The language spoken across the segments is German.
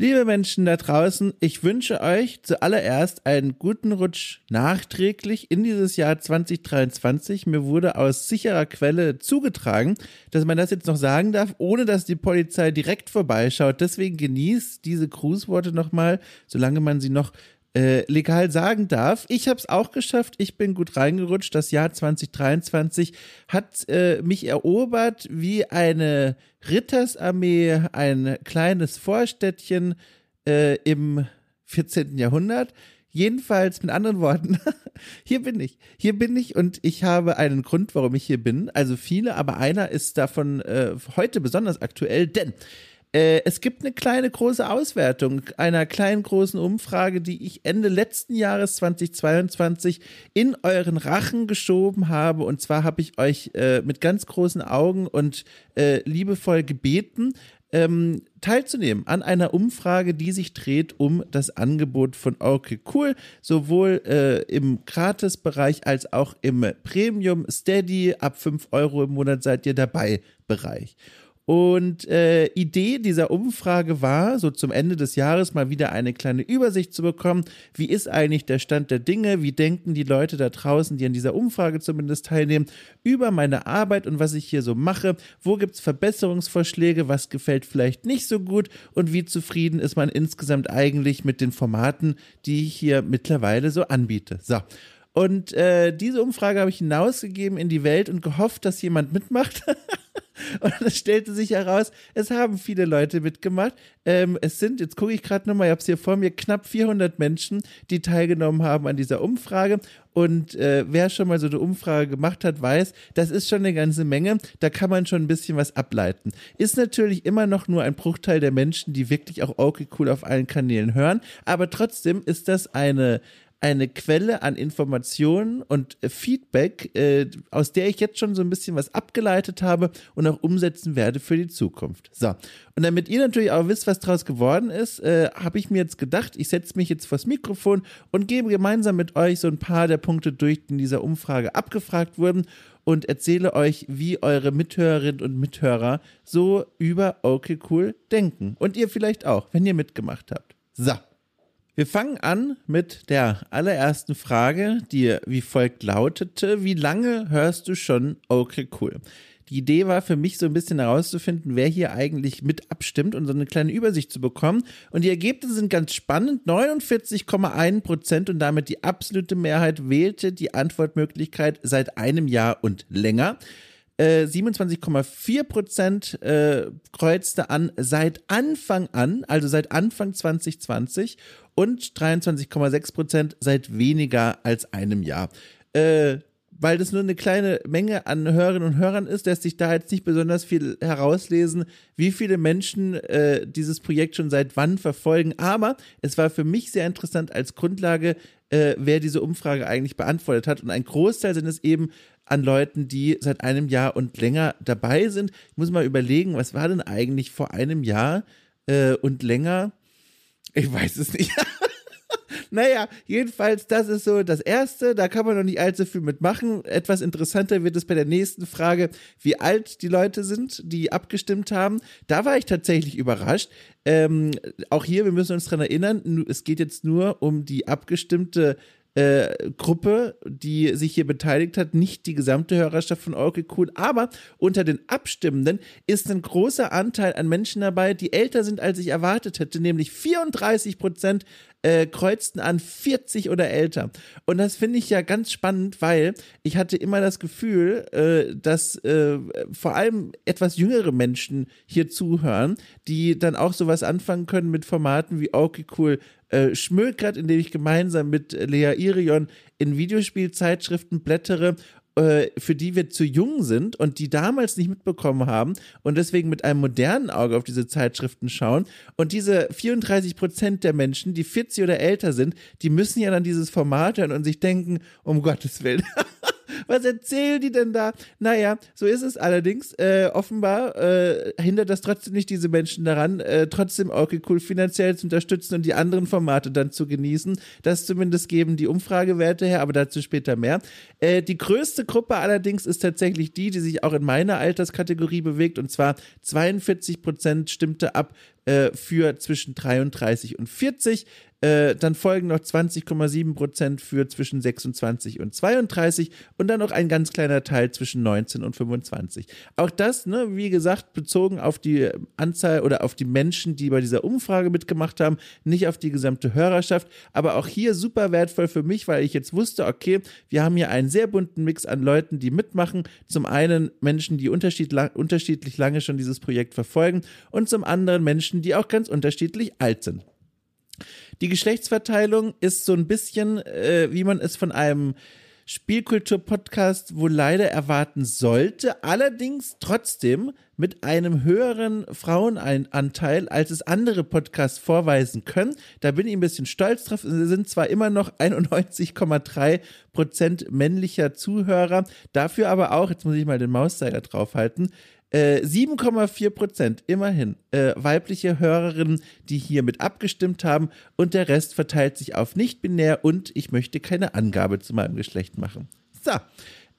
Liebe Menschen da draußen, ich wünsche euch zuallererst einen guten Rutsch nachträglich in dieses Jahr 2023. Mir wurde aus sicherer Quelle zugetragen, dass man das jetzt noch sagen darf, ohne dass die Polizei direkt vorbeischaut. Deswegen genießt diese Grußworte nochmal, solange man sie noch äh, legal sagen darf. Ich habe es auch geschafft. Ich bin gut reingerutscht. Das Jahr 2023 hat äh, mich erobert wie eine Rittersarmee, ein kleines Vorstädtchen äh, im 14. Jahrhundert. Jedenfalls mit anderen Worten, hier bin ich. Hier bin ich und ich habe einen Grund, warum ich hier bin. Also viele, aber einer ist davon äh, heute besonders aktuell, denn äh, es gibt eine kleine große Auswertung einer kleinen großen Umfrage, die ich Ende letzten Jahres 2022 in euren Rachen geschoben habe. Und zwar habe ich euch äh, mit ganz großen Augen und äh, liebevoll gebeten, ähm, teilzunehmen an einer Umfrage, die sich dreht um das Angebot von Okay Cool, sowohl äh, im Gratis-Bereich als auch im Premium Steady ab 5 Euro im Monat seid ihr dabei Bereich. Und äh, Idee dieser Umfrage war, so zum Ende des Jahres mal wieder eine kleine Übersicht zu bekommen. Wie ist eigentlich der Stand der Dinge? Wie denken die Leute da draußen, die an dieser Umfrage zumindest teilnehmen, über meine Arbeit und was ich hier so mache? Wo gibt's Verbesserungsvorschläge? Was gefällt vielleicht nicht so gut? Und wie zufrieden ist man insgesamt eigentlich mit den Formaten, die ich hier mittlerweile so anbiete? So. Und äh, diese Umfrage habe ich hinausgegeben in die Welt und gehofft, dass jemand mitmacht. Und es stellte sich heraus, es haben viele Leute mitgemacht. Ähm, es sind, jetzt gucke ich gerade nochmal, ich habe es hier vor mir, knapp 400 Menschen, die teilgenommen haben an dieser Umfrage. Und äh, wer schon mal so eine Umfrage gemacht hat, weiß, das ist schon eine ganze Menge. Da kann man schon ein bisschen was ableiten. Ist natürlich immer noch nur ein Bruchteil der Menschen, die wirklich auch okay cool auf allen Kanälen hören. Aber trotzdem ist das eine eine Quelle an Informationen und Feedback, äh, aus der ich jetzt schon so ein bisschen was abgeleitet habe und auch umsetzen werde für die Zukunft. So, und damit ihr natürlich auch wisst, was daraus geworden ist, äh, habe ich mir jetzt gedacht, ich setze mich jetzt vors Mikrofon und gebe gemeinsam mit euch so ein paar der Punkte durch, die in dieser Umfrage abgefragt wurden und erzähle euch, wie eure Mithörerinnen und Mithörer so über Okay Cool denken. Und ihr vielleicht auch, wenn ihr mitgemacht habt. So. Wir fangen an mit der allerersten Frage, die wie folgt lautete: Wie lange hörst du schon Okay Cool? Die Idee war für mich so ein bisschen herauszufinden, wer hier eigentlich mit abstimmt und so eine kleine Übersicht zu bekommen. Und die Ergebnisse sind ganz spannend. 49,1 Prozent und damit die absolute Mehrheit wählte die Antwortmöglichkeit seit einem Jahr und länger. 27,4 äh, Prozent äh, kreuzte an seit Anfang an, also seit Anfang 2020 und 23,6 Prozent seit weniger als einem Jahr. Äh, weil das nur eine kleine Menge an Hörerinnen und Hörern ist, lässt sich da jetzt nicht besonders viel herauslesen, wie viele Menschen äh, dieses Projekt schon seit wann verfolgen. Aber es war für mich sehr interessant als Grundlage, äh, wer diese Umfrage eigentlich beantwortet hat. Und ein Großteil sind es eben an Leuten, die seit einem Jahr und länger dabei sind. Ich muss mal überlegen, was war denn eigentlich vor einem Jahr äh, und länger? Ich weiß es nicht. naja, jedenfalls, das ist so das Erste. Da kann man noch nicht allzu viel mitmachen. Etwas interessanter wird es bei der nächsten Frage, wie alt die Leute sind, die abgestimmt haben. Da war ich tatsächlich überrascht. Ähm, auch hier, wir müssen uns dran erinnern, es geht jetzt nur um die abgestimmte äh, Gruppe, die sich hier beteiligt hat, nicht die gesamte Hörerschaft von Okay Cool, aber unter den Abstimmenden ist ein großer Anteil an Menschen dabei, die älter sind, als ich erwartet hätte, nämlich 34 Prozent äh, kreuzten an 40 oder älter. Und das finde ich ja ganz spannend, weil ich hatte immer das Gefühl, äh, dass äh, vor allem etwas jüngere Menschen hier zuhören, die dann auch sowas anfangen können mit Formaten wie Okay Cool äh, Schmökert, in dem ich gemeinsam mit Lea Irion in Videospielzeitschriften blättere äh, für die wir zu jung sind und die damals nicht mitbekommen haben und deswegen mit einem modernen Auge auf diese Zeitschriften schauen. Und diese 34 Prozent der Menschen, die 40 oder älter sind, die müssen ja dann dieses Format hören und sich denken, um Gottes Willen. Was erzählen die denn da? Naja, so ist es allerdings. Äh, offenbar äh, hindert das trotzdem nicht diese Menschen daran, äh, trotzdem okay cool finanziell zu unterstützen und die anderen Formate dann zu genießen. Das zumindest geben die Umfragewerte her, aber dazu später mehr. Äh, die größte Gruppe allerdings ist tatsächlich die, die sich auch in meiner Alterskategorie bewegt und zwar 42 Prozent stimmte ab äh, für zwischen 33 und 40. Äh, dann folgen noch 20,7 Prozent für zwischen 26 und 32 und dann noch ein ganz kleiner Teil zwischen 19 und 25. Auch das, ne, wie gesagt, bezogen auf die Anzahl oder auf die Menschen, die bei dieser Umfrage mitgemacht haben, nicht auf die gesamte Hörerschaft, aber auch hier super wertvoll für mich, weil ich jetzt wusste, okay, wir haben hier einen sehr bunten Mix an Leuten, die mitmachen. Zum einen Menschen, die unterschied unterschiedlich lange schon dieses Projekt verfolgen und zum anderen Menschen, die auch ganz unterschiedlich alt sind. Die Geschlechtsverteilung ist so ein bisschen, äh, wie man es von einem Spielkultur-Podcast wohl leider erwarten sollte, allerdings trotzdem mit einem höheren Frauenanteil, als es andere Podcasts vorweisen können. Da bin ich ein bisschen stolz drauf. Es sind zwar immer noch 91,3 Prozent männlicher Zuhörer, dafür aber auch, jetzt muss ich mal den Mauszeiger draufhalten, 7,4 äh, Prozent, immerhin, äh, weibliche Hörerinnen, die hier mit abgestimmt haben und der Rest verteilt sich auf nicht-binär und ich möchte keine Angabe zu meinem Geschlecht machen. So,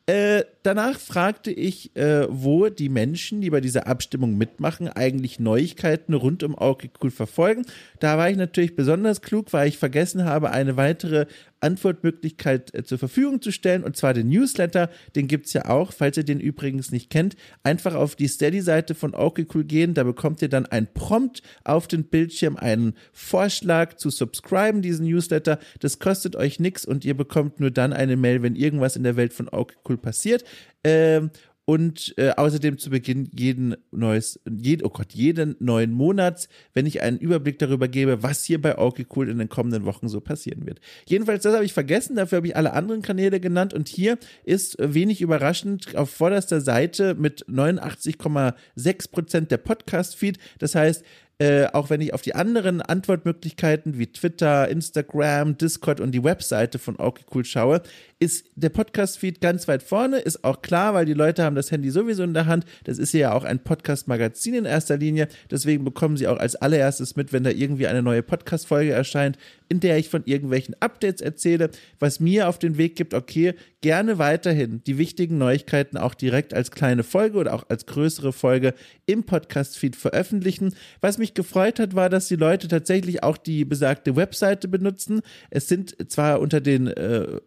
äh, danach fragte ich, äh, wo die Menschen, die bei dieser Abstimmung mitmachen, eigentlich Neuigkeiten rund um cool verfolgen. Da war ich natürlich besonders klug, weil ich vergessen habe, eine weitere Antwortmöglichkeit äh, zur Verfügung zu stellen, und zwar den Newsletter. Den gibt es ja auch, falls ihr den übrigens nicht kennt. Einfach auf die Steady-Seite von cool gehen, da bekommt ihr dann ein Prompt auf den Bildschirm, einen Vorschlag zu subscriben, diesen Newsletter. Das kostet euch nichts und ihr bekommt nur dann eine Mail, wenn irgendwas in der Welt von okay cool passiert. Ähm, und äh, außerdem zu Beginn jeden neues, jed, oh Gott, jeden neuen Monats, wenn ich einen Überblick darüber gebe, was hier bei okay cool in den kommenden Wochen so passieren wird. Jedenfalls, das habe ich vergessen, dafür habe ich alle anderen Kanäle genannt und hier ist wenig überraschend auf vorderster Seite mit 89,6 Prozent der Podcast-Feed. Das heißt, äh, auch wenn ich auf die anderen Antwortmöglichkeiten wie Twitter, Instagram, Discord und die Webseite von okay schaue, ist der Podcast-Feed ganz weit vorne, ist auch klar, weil die Leute haben das Handy sowieso in der Hand. Das ist ja auch ein Podcast-Magazin in erster Linie. Deswegen bekommen sie auch als allererstes mit, wenn da irgendwie eine neue Podcast-Folge erscheint, in der ich von irgendwelchen Updates erzähle, was mir auf den Weg gibt, okay, gerne weiterhin die wichtigen Neuigkeiten auch direkt als kleine Folge oder auch als größere Folge im Podcast-Feed veröffentlichen. Was mich gefreut hat, war, dass die Leute tatsächlich auch die besagte Webseite benutzen. Es sind zwar unter den äh,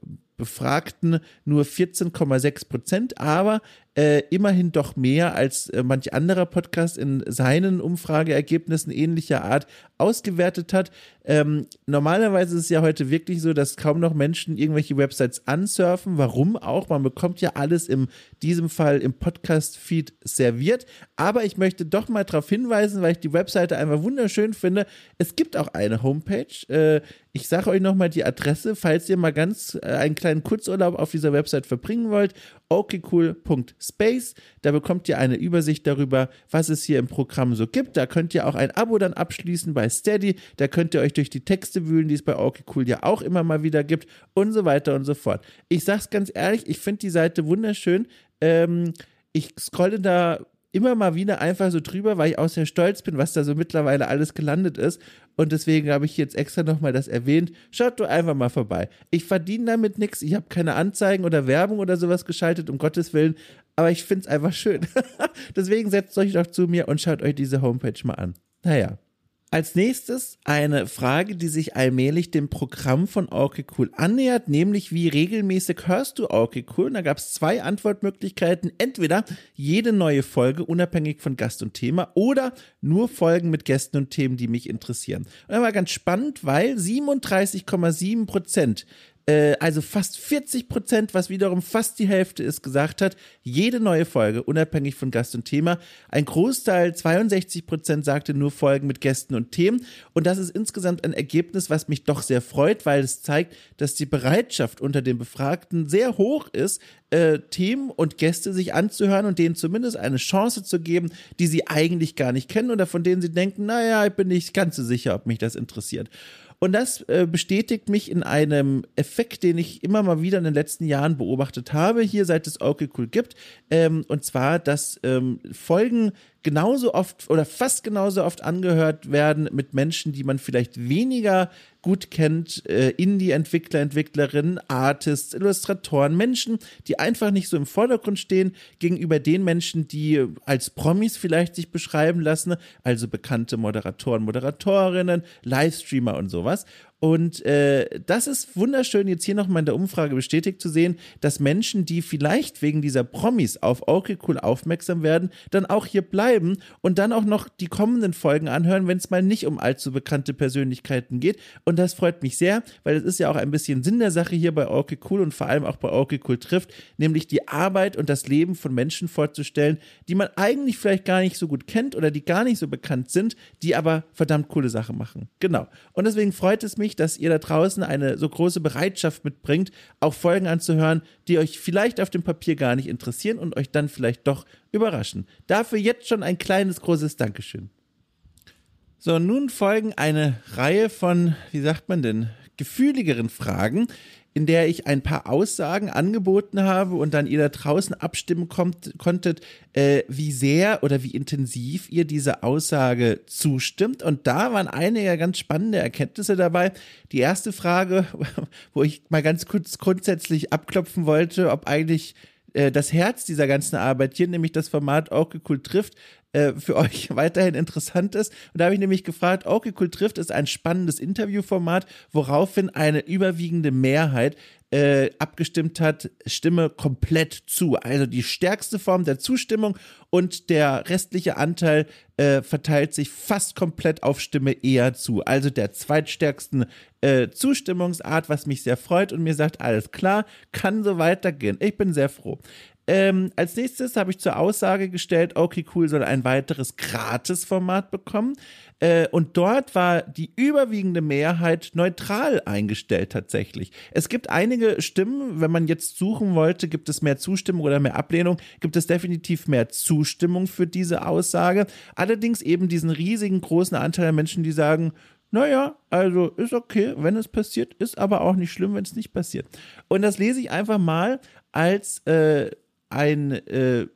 Befragten nur 14,6 Prozent, aber äh, immerhin doch mehr als äh, manch anderer Podcast in seinen Umfrageergebnissen ähnlicher Art ausgewertet hat. Ähm, normalerweise ist es ja heute wirklich so, dass kaum noch Menschen irgendwelche Websites ansurfen. Warum auch? Man bekommt ja alles in diesem Fall im Podcast-Feed serviert. Aber ich möchte doch mal darauf hinweisen, weil ich die Webseite einfach wunderschön finde. Es gibt auch eine Homepage. Äh, ich sage euch nochmal die Adresse, falls ihr mal ganz äh, einen kleinen Kurzurlaub auf dieser Website verbringen wollt. okcool.space. Da bekommt ihr eine Übersicht darüber, was es hier im Programm so gibt. Da könnt ihr auch ein Abo dann abschließen bei Steady. Da könnt ihr euch durch die Texte wühlen, die es bei okcool ja auch immer mal wieder gibt und so weiter und so fort. Ich sag's ganz ehrlich, ich finde die Seite wunderschön. Ähm, ich scrolle da immer mal wieder einfach so drüber, weil ich auch sehr stolz bin, was da so mittlerweile alles gelandet ist. Und deswegen habe ich jetzt extra nochmal das erwähnt. Schaut doch einfach mal vorbei. Ich verdiene damit nichts. Ich habe keine Anzeigen oder Werbung oder sowas geschaltet, um Gottes Willen. Aber ich finde es einfach schön. deswegen setzt euch doch zu mir und schaut euch diese Homepage mal an. Naja. Als nächstes eine Frage, die sich allmählich dem Programm von Orky Cool annähert, nämlich wie regelmäßig hörst du Orky Cool? Und da gab es zwei Antwortmöglichkeiten. Entweder jede neue Folge, unabhängig von Gast und Thema, oder nur Folgen mit Gästen und Themen, die mich interessieren. Und das war ganz spannend, weil 37,7 Prozent äh, also fast 40 Prozent, was wiederum fast die Hälfte ist, gesagt hat, jede neue Folge, unabhängig von Gast und Thema. Ein Großteil, 62 Prozent, sagte nur Folgen mit Gästen und Themen. Und das ist insgesamt ein Ergebnis, was mich doch sehr freut, weil es zeigt, dass die Bereitschaft unter den Befragten sehr hoch ist, äh, Themen und Gäste sich anzuhören und denen zumindest eine Chance zu geben, die sie eigentlich gar nicht kennen oder von denen sie denken, naja, ich bin nicht ganz so sicher, ob mich das interessiert. Und das äh, bestätigt mich in einem Effekt, den ich immer mal wieder in den letzten Jahren beobachtet habe, hier seit es okay cool gibt. Ähm, und zwar, dass ähm, Folgen genauso oft oder fast genauso oft angehört werden mit Menschen, die man vielleicht weniger gut kennt, äh, Indie-Entwickler, Entwicklerinnen, Artists, Illustratoren, Menschen, die einfach nicht so im Vordergrund stehen, gegenüber den Menschen, die als Promis vielleicht sich beschreiben lassen, also bekannte Moderatoren, Moderatorinnen, Livestreamer und sowas. Und äh, das ist wunderschön, jetzt hier nochmal in der Umfrage bestätigt zu sehen, dass Menschen, die vielleicht wegen dieser Promis auf Okay Cool aufmerksam werden, dann auch hier bleiben und dann auch noch die kommenden Folgen anhören, wenn es mal nicht um allzu bekannte Persönlichkeiten geht. Und das freut mich sehr, weil es ist ja auch ein bisschen Sinn der Sache hier bei Okay Cool und vor allem auch bei Okay Cool trifft, nämlich die Arbeit und das Leben von Menschen vorzustellen, die man eigentlich vielleicht gar nicht so gut kennt oder die gar nicht so bekannt sind, die aber verdammt coole Sachen machen. Genau. Und deswegen freut es mich, mich, dass ihr da draußen eine so große Bereitschaft mitbringt, auch Folgen anzuhören, die euch vielleicht auf dem Papier gar nicht interessieren und euch dann vielleicht doch überraschen. Dafür jetzt schon ein kleines, großes Dankeschön. So, nun folgen eine Reihe von, wie sagt man denn, gefühligeren Fragen, in der ich ein paar Aussagen angeboten habe und dann ihr da draußen abstimmen kommt, konntet, äh, wie sehr oder wie intensiv ihr diese Aussage zustimmt. Und da waren einige ganz spannende Erkenntnisse dabei. Die erste Frage, wo ich mal ganz kurz grundsätzlich abklopfen wollte, ob eigentlich äh, das Herz dieser ganzen Arbeit hier, nämlich das Format Cool trifft, äh, für euch weiterhin interessant ist. Und da habe ich nämlich gefragt, okay, cool trifft ist ein spannendes Interviewformat, woraufhin eine überwiegende Mehrheit äh, abgestimmt hat, Stimme komplett zu. Also die stärkste Form der Zustimmung und der restliche Anteil äh, verteilt sich fast komplett auf Stimme eher zu. Also der zweitstärksten äh, Zustimmungsart, was mich sehr freut und mir sagt, alles klar, kann so weitergehen. Ich bin sehr froh. Ähm, als nächstes habe ich zur Aussage gestellt, okay, cool, soll ein weiteres Gratis-Format bekommen. Äh, und dort war die überwiegende Mehrheit neutral eingestellt tatsächlich. Es gibt einige Stimmen, wenn man jetzt suchen wollte, gibt es mehr Zustimmung oder mehr Ablehnung, gibt es definitiv mehr Zustimmung für diese Aussage. Allerdings eben diesen riesigen großen Anteil der Menschen, die sagen, naja, also ist okay, wenn es passiert, ist aber auch nicht schlimm, wenn es nicht passiert. Und das lese ich einfach mal als äh, ein äh,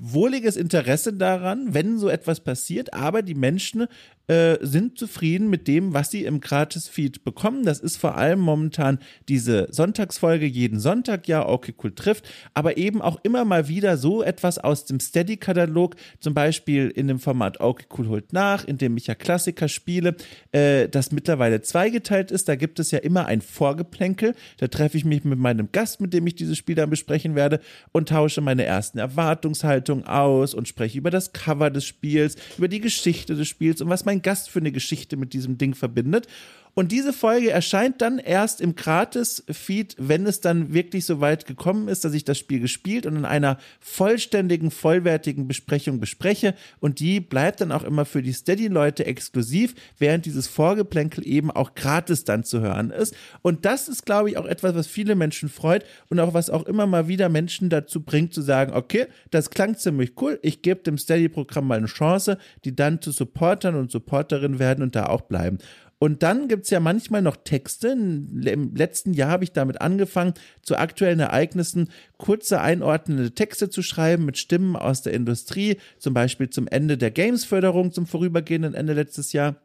wohliges Interesse daran, wenn so etwas passiert, aber die Menschen äh, sind zufrieden mit dem, was sie im Gratis-Feed bekommen. Das ist vor allem momentan diese Sonntagsfolge jeden Sonntag, ja, okay, cool trifft, aber eben auch immer mal wieder so etwas aus dem Steady-Katalog, zum Beispiel in dem Format okay, cool holt nach, in dem ich ja Klassiker spiele, äh, das mittlerweile zweigeteilt ist. Da gibt es ja immer ein Vorgeplänkel. Da treffe ich mich mit meinem Gast, mit dem ich dieses Spiel dann besprechen werde und tausche meine ersten Erwartungshaltungen aus und spreche über das Cover des Spiels, über die Geschichte des Spiels und was mein mein Gast für eine Geschichte mit diesem Ding verbindet. Und diese Folge erscheint dann erst im Gratis-Feed, wenn es dann wirklich so weit gekommen ist, dass ich das Spiel gespielt und in einer vollständigen, vollwertigen Besprechung bespreche. Und die bleibt dann auch immer für die Steady-Leute exklusiv, während dieses Vorgeplänkel eben auch gratis dann zu hören ist. Und das ist, glaube ich, auch etwas, was viele Menschen freut und auch was auch immer mal wieder Menschen dazu bringt, zu sagen, okay, das klang ziemlich cool, ich gebe dem Steady-Programm mal eine Chance, die dann zu Supportern und Supporterinnen werden und da auch bleiben. Und dann gibt es ja manchmal noch Texte. Im letzten Jahr habe ich damit angefangen, zu aktuellen Ereignissen kurze einordnende Texte zu schreiben mit Stimmen aus der Industrie, zum Beispiel zum Ende der Games-Förderung, zum vorübergehenden Ende letztes Jahr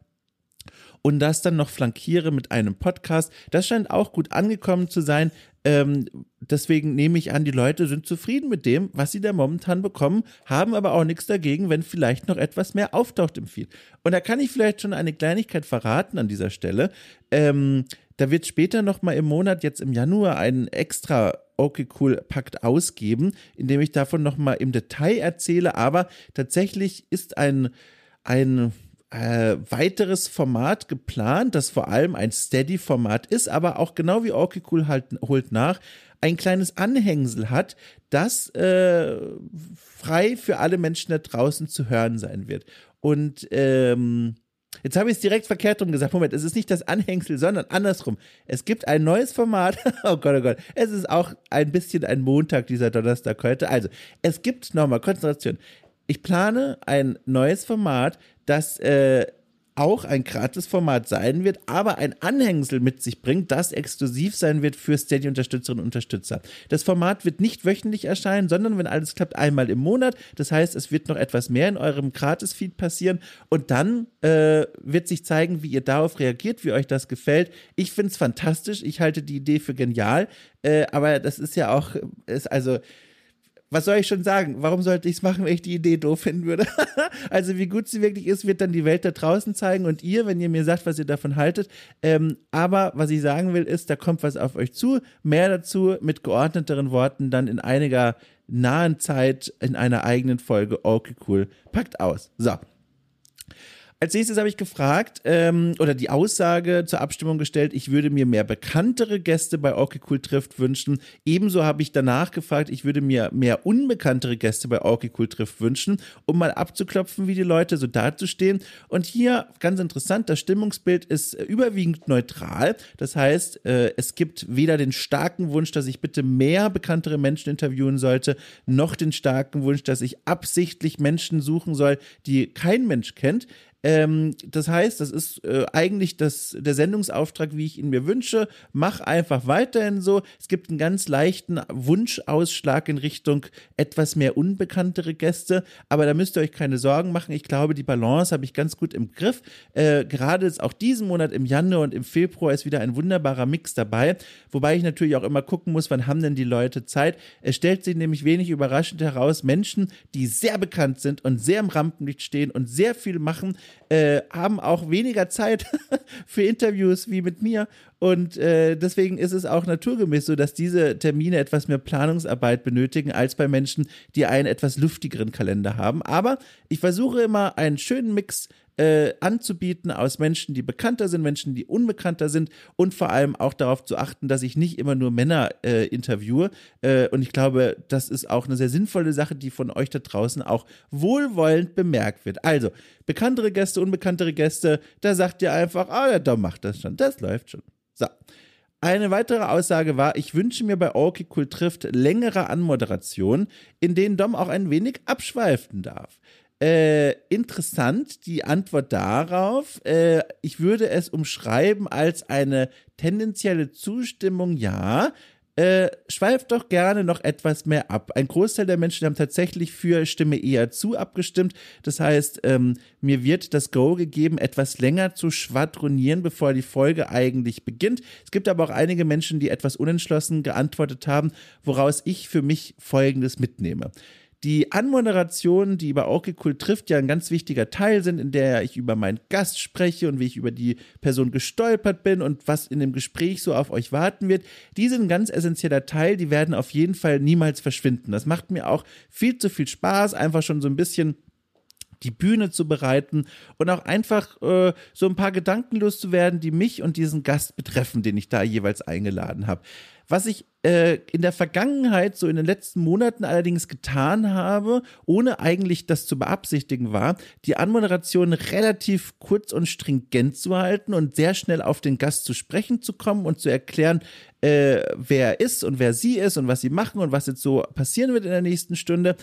und das dann noch flankiere mit einem Podcast. Das scheint auch gut angekommen zu sein. Ähm, deswegen nehme ich an, die Leute sind zufrieden mit dem, was sie da momentan bekommen, haben aber auch nichts dagegen, wenn vielleicht noch etwas mehr auftaucht im Feed. Und da kann ich vielleicht schon eine Kleinigkeit verraten an dieser Stelle. Ähm, da wird später noch mal im Monat, jetzt im Januar, einen extra Okay Cool Pakt ausgeben, in dem ich davon noch mal im Detail erzähle. Aber tatsächlich ist ein, ein äh, weiteres Format geplant, das vor allem ein Steady-Format ist, aber auch genau wie Orky Cool halt, holt nach, ein kleines Anhängsel hat, das äh, frei für alle Menschen da draußen zu hören sein wird. Und ähm, Jetzt habe ich es direkt verkehrt rum gesagt. Moment, es ist nicht das Anhängsel, sondern andersrum. Es gibt ein neues Format. oh Gott, oh Gott. Es ist auch ein bisschen ein Montag, dieser Donnerstag heute. Also, es gibt nochmal Konzentration. Ich plane ein neues Format, das äh, auch ein Gratis-Format sein wird, aber ein Anhängsel mit sich bringt, das exklusiv sein wird für Steady-Unterstützerinnen und Unterstützer. Das Format wird nicht wöchentlich erscheinen, sondern wenn alles klappt, einmal im Monat. Das heißt, es wird noch etwas mehr in eurem Gratis-Feed passieren und dann äh, wird sich zeigen, wie ihr darauf reagiert, wie euch das gefällt. Ich finde es fantastisch. Ich halte die Idee für genial. Äh, aber das ist ja auch, ist also was soll ich schon sagen? Warum sollte ich es machen, wenn ich die Idee doof finden würde? also wie gut sie wirklich ist, wird dann die Welt da draußen zeigen und ihr, wenn ihr mir sagt, was ihr davon haltet. Ähm, aber was ich sagen will, ist, da kommt was auf euch zu. Mehr dazu mit geordneteren Worten dann in einiger nahen Zeit in einer eigenen Folge. Okay, cool. Packt aus. So. Als nächstes habe ich gefragt ähm, oder die Aussage zur Abstimmung gestellt, ich würde mir mehr bekanntere Gäste bei Okay Cool trifft wünschen. Ebenso habe ich danach gefragt, ich würde mir mehr unbekanntere Gäste bei Okay Cool trifft wünschen, um mal abzuklopfen, wie die Leute so dazustehen. Und hier ganz interessant, das Stimmungsbild ist überwiegend neutral. Das heißt, äh, es gibt weder den starken Wunsch, dass ich bitte mehr bekanntere Menschen interviewen sollte, noch den starken Wunsch, dass ich absichtlich Menschen suchen soll, die kein Mensch kennt. Ähm, das heißt, das ist äh, eigentlich das, der Sendungsauftrag, wie ich ihn mir wünsche. Mach einfach weiterhin so. Es gibt einen ganz leichten Wunschausschlag in Richtung etwas mehr unbekanntere Gäste, aber da müsst ihr euch keine Sorgen machen. Ich glaube, die Balance habe ich ganz gut im Griff. Äh, gerade jetzt auch diesen Monat im Januar und im Februar ist wieder ein wunderbarer Mix dabei, wobei ich natürlich auch immer gucken muss, wann haben denn die Leute Zeit. Es stellt sich nämlich wenig überraschend heraus, Menschen, die sehr bekannt sind und sehr im Rampenlicht stehen und sehr viel machen, äh, haben auch weniger Zeit für Interviews wie mit mir. Und äh, deswegen ist es auch naturgemäß so, dass diese Termine etwas mehr Planungsarbeit benötigen als bei Menschen, die einen etwas luftigeren Kalender haben. Aber ich versuche immer einen schönen Mix äh, anzubieten aus Menschen, die bekannter sind, Menschen, die unbekannter sind und vor allem auch darauf zu achten, dass ich nicht immer nur Männer äh, interviewe. Äh, und ich glaube, das ist auch eine sehr sinnvolle Sache, die von euch da draußen auch wohlwollend bemerkt wird. Also, bekanntere Gäste, unbekanntere Gäste, da sagt ihr einfach, ah ja, Dom macht das schon, das läuft schon. So. Eine weitere Aussage war, ich wünsche mir bei Okay Cool trifft längere Anmoderationen, in denen Dom auch ein wenig abschweifen darf. Äh, interessant die Antwort darauf. Äh, ich würde es umschreiben als eine tendenzielle Zustimmung, ja. Äh, schweift doch gerne noch etwas mehr ab. Ein Großteil der Menschen haben tatsächlich für Stimme eher zu abgestimmt. Das heißt, ähm, mir wird das Go gegeben, etwas länger zu schwadronieren, bevor die Folge eigentlich beginnt. Es gibt aber auch einige Menschen, die etwas unentschlossen geantwortet haben, woraus ich für mich Folgendes mitnehme die Anmoderationen, die bei Okay Cool trifft, ja ein ganz wichtiger Teil sind, in der ich über meinen Gast spreche und wie ich über die Person gestolpert bin und was in dem Gespräch so auf euch warten wird. Die sind ein ganz essentieller Teil, die werden auf jeden Fall niemals verschwinden. Das macht mir auch viel zu viel Spaß, einfach schon so ein bisschen die Bühne zu bereiten und auch einfach äh, so ein paar Gedanken loszuwerden, die mich und diesen Gast betreffen, den ich da jeweils eingeladen habe. Was ich äh, in der Vergangenheit, so in den letzten Monaten allerdings getan habe, ohne eigentlich das zu beabsichtigen war, die Anmoderation relativ kurz und stringent zu halten und sehr schnell auf den Gast zu sprechen zu kommen und zu erklären, äh, wer er ist und wer sie ist und was sie machen und was jetzt so passieren wird in der nächsten Stunde.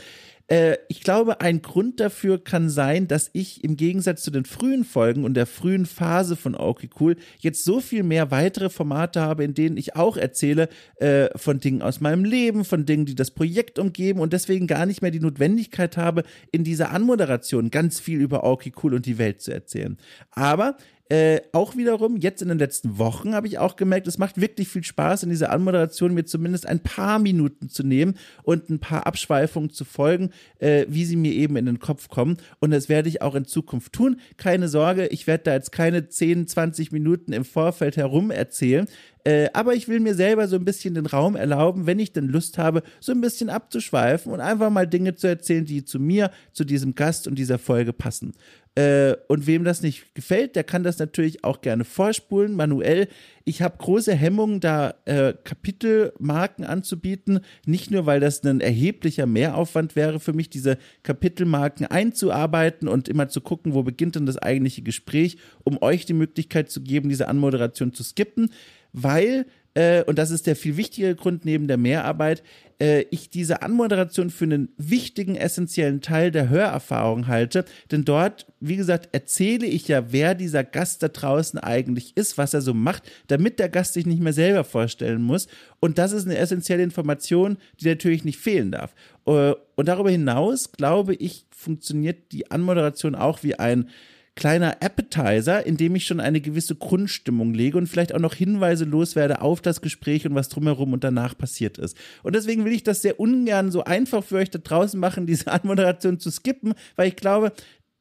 Äh, ich glaube, ein Grund dafür kann sein, dass ich im Gegensatz zu den frühen Folgen und der frühen Phase von Okay Cool jetzt so viel mehr weitere Formate habe, in denen ich auch erzähle äh, von Dingen aus meinem Leben, von Dingen, die das Projekt umgeben und deswegen gar nicht mehr die Notwendigkeit habe, in dieser Anmoderation ganz viel über Okay Cool und die Welt zu erzählen. Aber äh, auch wiederum, jetzt in den letzten Wochen habe ich auch gemerkt, es macht wirklich viel Spaß, in dieser Anmoderation mir zumindest ein paar Minuten zu nehmen und ein paar Abschweifungen zu folgen, äh, wie sie mir eben in den Kopf kommen. Und das werde ich auch in Zukunft tun. Keine Sorge, ich werde da jetzt keine 10, 20 Minuten im Vorfeld herum erzählen. Äh, aber ich will mir selber so ein bisschen den Raum erlauben, wenn ich denn Lust habe, so ein bisschen abzuschweifen und einfach mal Dinge zu erzählen, die zu mir, zu diesem Gast und dieser Folge passen. Äh, und wem das nicht gefällt, der kann das natürlich auch gerne vorspulen, manuell. Ich habe große Hemmungen, da äh, Kapitelmarken anzubieten. Nicht nur, weil das ein erheblicher Mehraufwand wäre für mich, diese Kapitelmarken einzuarbeiten und immer zu gucken, wo beginnt denn das eigentliche Gespräch, um euch die Möglichkeit zu geben, diese Anmoderation zu skippen, weil äh, und das ist der viel wichtigere Grund neben der Mehrarbeit, äh, ich diese Anmoderation für einen wichtigen, essentiellen Teil der Hörerfahrung halte. Denn dort, wie gesagt, erzähle ich ja, wer dieser Gast da draußen eigentlich ist, was er so macht, damit der Gast sich nicht mehr selber vorstellen muss. Und das ist eine essentielle Information, die natürlich nicht fehlen darf. Äh, und darüber hinaus, glaube ich, funktioniert die Anmoderation auch wie ein kleiner Appetizer, in dem ich schon eine gewisse Grundstimmung lege und vielleicht auch noch Hinweise loswerde auf das Gespräch und was drumherum und danach passiert ist. Und deswegen will ich das sehr ungern so einfach für euch da draußen machen, diese Anmoderation zu skippen, weil ich glaube,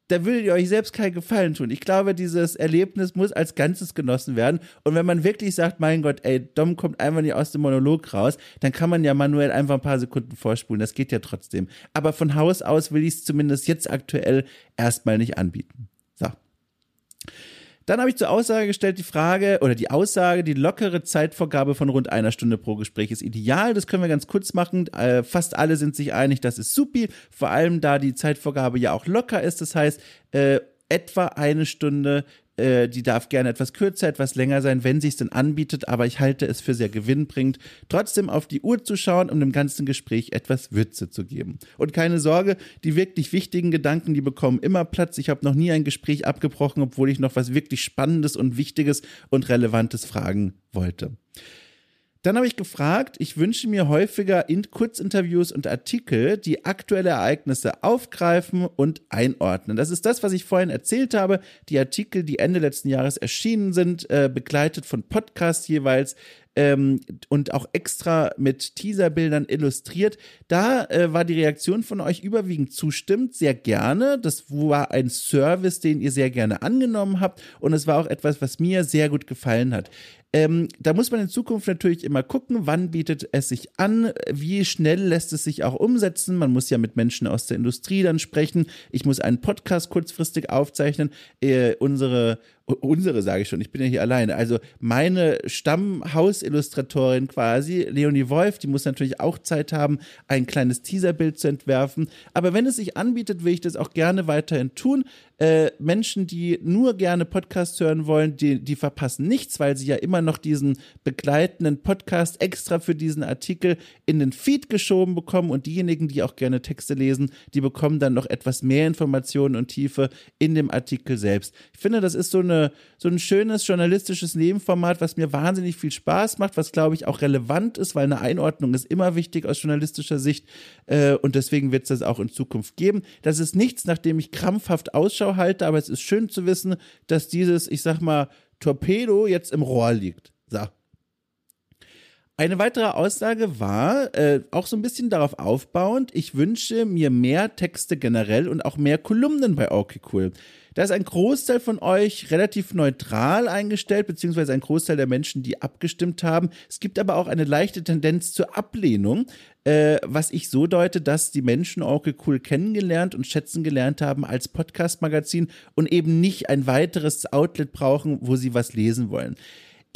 da würdet ihr euch selbst keinen Gefallen tun. Ich glaube, dieses Erlebnis muss als Ganzes genossen werden. Und wenn man wirklich sagt, mein Gott, ey, Dom kommt einfach nicht aus dem Monolog raus, dann kann man ja manuell einfach ein paar Sekunden vorspulen. Das geht ja trotzdem. Aber von Haus aus will ich es zumindest jetzt aktuell erstmal nicht anbieten. Dann habe ich zur Aussage gestellt die Frage oder die Aussage, die lockere Zeitvorgabe von rund einer Stunde pro Gespräch ist ideal. Das können wir ganz kurz machen. Äh, fast alle sind sich einig, das ist supi. Vor allem, da die Zeitvorgabe ja auch locker ist. Das heißt, äh, etwa eine Stunde äh, die darf gerne etwas kürzer, etwas länger sein, wenn sich denn anbietet, aber ich halte es für sehr gewinnbringend, trotzdem auf die Uhr zu schauen, um dem ganzen Gespräch etwas Würze zu geben. Und keine Sorge, die wirklich wichtigen Gedanken, die bekommen immer Platz. Ich habe noch nie ein Gespräch abgebrochen, obwohl ich noch was wirklich Spannendes und Wichtiges und Relevantes fragen wollte. Dann habe ich gefragt, ich wünsche mir häufiger in Kurzinterviews und Artikel, die aktuelle Ereignisse aufgreifen und einordnen. Das ist das, was ich vorhin erzählt habe. Die Artikel, die Ende letzten Jahres erschienen sind, äh, begleitet von Podcasts jeweils, ähm, und auch extra mit Teaserbildern illustriert. Da äh, war die Reaktion von euch überwiegend zustimmt, sehr gerne. Das war ein Service, den ihr sehr gerne angenommen habt und es war auch etwas, was mir sehr gut gefallen hat. Ähm, da muss man in Zukunft natürlich immer gucken, wann bietet es sich an, wie schnell lässt es sich auch umsetzen. Man muss ja mit Menschen aus der Industrie dann sprechen. Ich muss einen Podcast kurzfristig aufzeichnen. Äh, unsere unsere sage ich schon, ich bin ja hier alleine. Also meine Stammhausillustratorin quasi, Leonie Wolf, die muss natürlich auch Zeit haben, ein kleines Teaserbild zu entwerfen. Aber wenn es sich anbietet, will ich das auch gerne weiterhin tun. Äh, Menschen, die nur gerne Podcasts hören wollen, die, die verpassen nichts, weil sie ja immer noch diesen begleitenden Podcast extra für diesen Artikel in den Feed geschoben bekommen und diejenigen, die auch gerne Texte lesen, die bekommen dann noch etwas mehr Informationen und Tiefe in dem Artikel selbst. Ich finde, das ist so eine so ein schönes journalistisches Nebenformat, was mir wahnsinnig viel Spaß macht, was glaube ich auch relevant ist, weil eine Einordnung ist immer wichtig aus journalistischer Sicht äh, und deswegen wird es das auch in Zukunft geben. Das ist nichts, nach dem ich krampfhaft Ausschau halte, aber es ist schön zu wissen, dass dieses, ich sag mal, Torpedo jetzt im Rohr liegt. So. Eine weitere Aussage war, äh, auch so ein bisschen darauf aufbauend, ich wünsche mir mehr Texte generell und auch mehr Kolumnen bei Okay Cool. Da ist ein Großteil von euch relativ neutral eingestellt, beziehungsweise ein Großteil der Menschen, die abgestimmt haben. Es gibt aber auch eine leichte Tendenz zur Ablehnung, äh, was ich so deute, dass die Menschen Oracle Cool kennengelernt und schätzen gelernt haben als Podcast-Magazin und eben nicht ein weiteres Outlet brauchen, wo sie was lesen wollen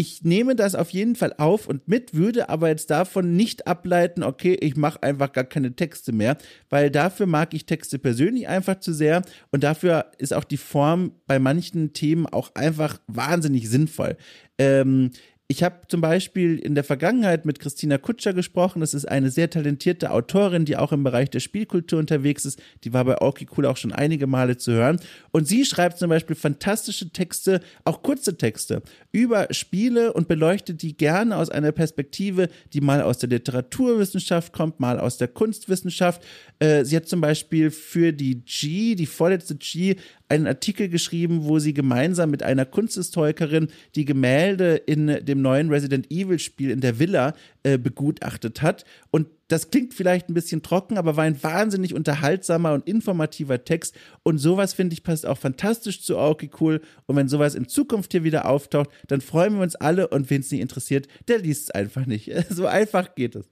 ich nehme das auf jeden Fall auf und mit, würde aber jetzt davon nicht ableiten, okay, ich mache einfach gar keine Texte mehr, weil dafür mag ich Texte persönlich einfach zu sehr und dafür ist auch die Form bei manchen Themen auch einfach wahnsinnig sinnvoll. Ähm, ich habe zum Beispiel in der Vergangenheit mit Christina Kutscher gesprochen. Das ist eine sehr talentierte Autorin, die auch im Bereich der Spielkultur unterwegs ist. Die war bei Orky Cool auch schon einige Male zu hören. Und sie schreibt zum Beispiel fantastische Texte, auch kurze Texte, über Spiele und beleuchtet die gerne aus einer Perspektive, die mal aus der Literaturwissenschaft kommt, mal aus der Kunstwissenschaft. Äh, sie hat zum Beispiel für die G, die vorletzte G, einen Artikel geschrieben, wo sie gemeinsam mit einer Kunsthistorikerin die Gemälde in dem neuen Resident Evil Spiel in der Villa äh, begutachtet hat. Und das klingt vielleicht ein bisschen trocken, aber war ein wahnsinnig unterhaltsamer und informativer Text. Und sowas, finde ich, passt auch fantastisch zu Aoki Cool. Und wenn sowas in Zukunft hier wieder auftaucht, dann freuen wir uns alle. Und wen es nicht interessiert, der liest es einfach nicht. So einfach geht es.